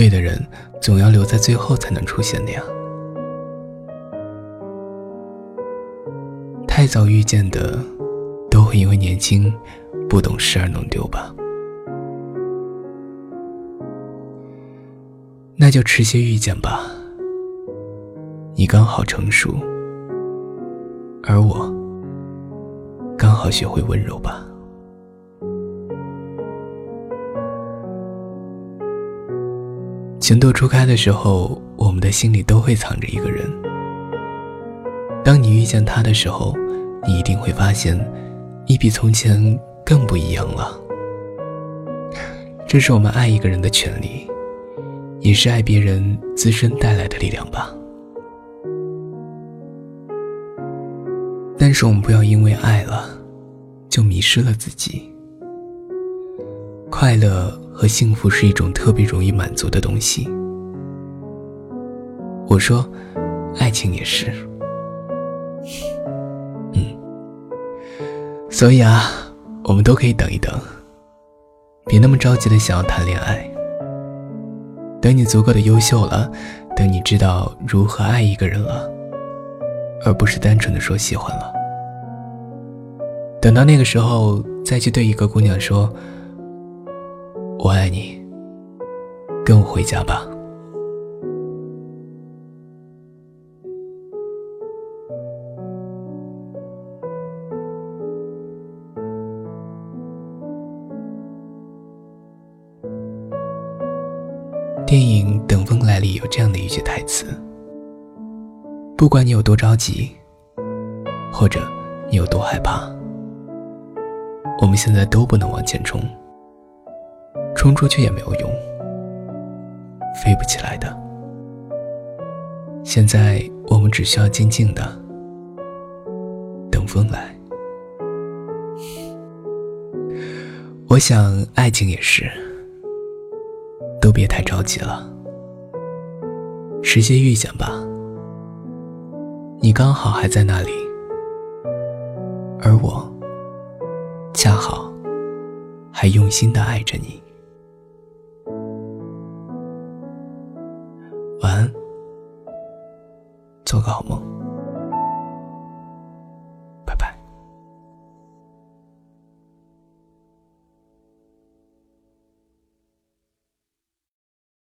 对的人总要留在最后才能出现的呀。太早遇见的，都会因为年轻、不懂事而弄丢吧。那就迟些遇见吧。你刚好成熟，而我刚好学会温柔吧。情窦初开的时候，我们的心里都会藏着一个人。当你遇见他的时候，你一定会发现，你比从前更不一样了。这是我们爱一个人的权利，也是爱别人自身带来的力量吧。但是我们不要因为爱了，就迷失了自己。快乐和幸福是一种特别容易满足的东西。我说，爱情也是。嗯，所以啊，我们都可以等一等，别那么着急的想要谈恋爱。等你足够的优秀了，等你知道如何爱一个人了。而不是单纯的说喜欢了。等到那个时候，再去对一个姑娘说：“我爱你，跟我回家吧。”电影《等风来》里有这样的一句台词。不管你有多着急，或者你有多害怕，我们现在都不能往前冲，冲出去也没有用，飞不起来的。现在我们只需要静静的等风来。我想爱情也是，都别太着急了，时些遇见吧。你刚好还在那里，而我恰好还用心的爱着你。晚安，做个好梦。